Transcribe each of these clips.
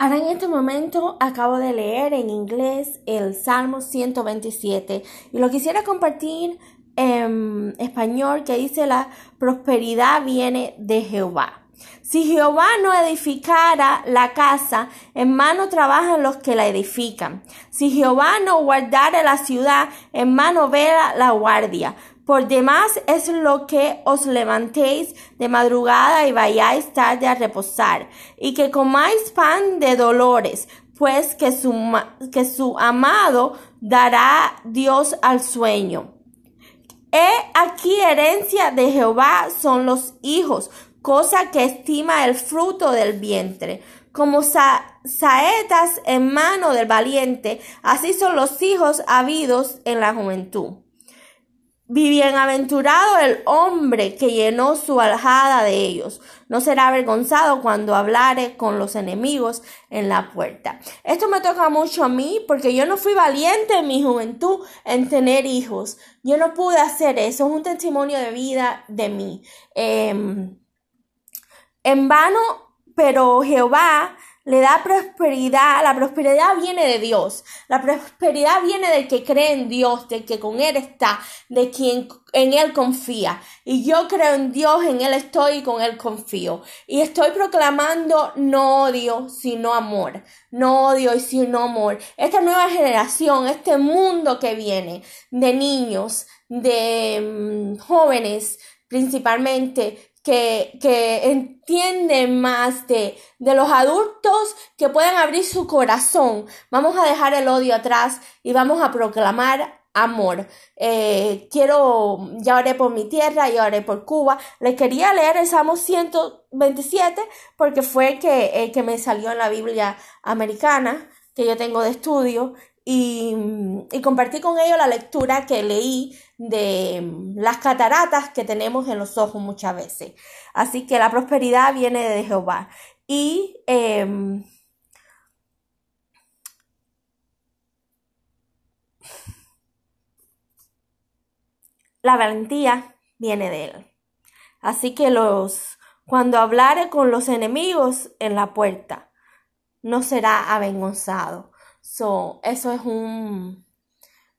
Ahora en este momento acabo de leer en inglés el Salmo 127 y lo quisiera compartir en español que dice la prosperidad viene de Jehová. Si Jehová no edificara la casa, en mano trabajan los que la edifican. Si Jehová no guardara la ciudad, en mano vela la guardia. Por demás es lo que os levantéis de madrugada y vayáis tarde a reposar, y que comáis pan de dolores, pues que su, que su amado dará Dios al sueño. He aquí herencia de Jehová son los hijos, cosa que estima el fruto del vientre. Como saetas en mano del valiente, así son los hijos habidos en la juventud. Bienaventurado el hombre que llenó su aljada de ellos. No será avergonzado cuando hablare con los enemigos en la puerta. Esto me toca mucho a mí porque yo no fui valiente en mi juventud en tener hijos. Yo no pude hacer eso. Es un testimonio de vida de mí. Em, en vano, pero Jehová le da prosperidad. La prosperidad viene de Dios. La prosperidad viene del que cree en Dios, del que con Él está, de quien en Él confía. Y yo creo en Dios, en Él estoy y con Él confío. Y estoy proclamando no odio, sino amor. No odio y sino amor. Esta nueva generación, este mundo que viene de niños, de mm, jóvenes principalmente, que, entienden más de, de los adultos que pueden abrir su corazón. Vamos a dejar el odio atrás y vamos a proclamar amor. Eh, quiero, ya oré por mi tierra, ya oré por Cuba. Les quería leer el Salmo 127 porque fue que, el que me salió en la Biblia americana que yo tengo de estudio y, compartí con ellos la lectura que leí de las cataratas que tenemos en los ojos muchas veces. Así que la prosperidad viene de Jehová. Y em, la valentía viene de él. Así que los cuando hablare con los enemigos en la puerta, no será avergonzado. So, eso es un,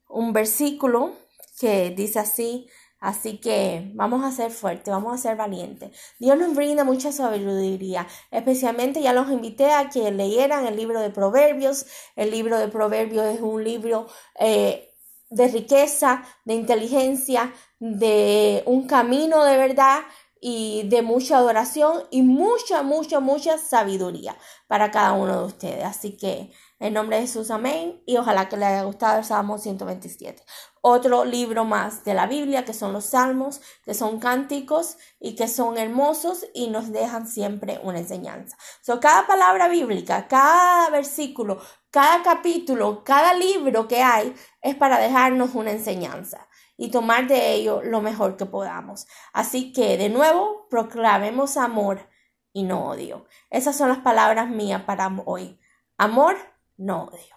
un versículo que dice así, Así que vamos a ser fuertes, vamos a ser valientes. Dios nos brinda mucha sabiduría. Especialmente ya los invité a que leyeran el libro de Proverbios. El libro de Proverbios es un libro eh, de riqueza, de inteligencia, de un camino de verdad y de mucha adoración y mucha, mucha, mucha sabiduría para cada uno de ustedes. Así que en nombre de Jesús, amén. Y ojalá que les haya gustado el Salmo 127. Otro libro más de la Biblia, que son los Salmos, que son cánticos y que son hermosos y nos dejan siempre una enseñanza. So, cada palabra bíblica, cada versículo, cada capítulo, cada libro que hay es para dejarnos una enseñanza y tomar de ello lo mejor que podamos. Así que, de nuevo, proclamemos amor y no odio. Esas son las palabras mías para hoy. Amor no odio.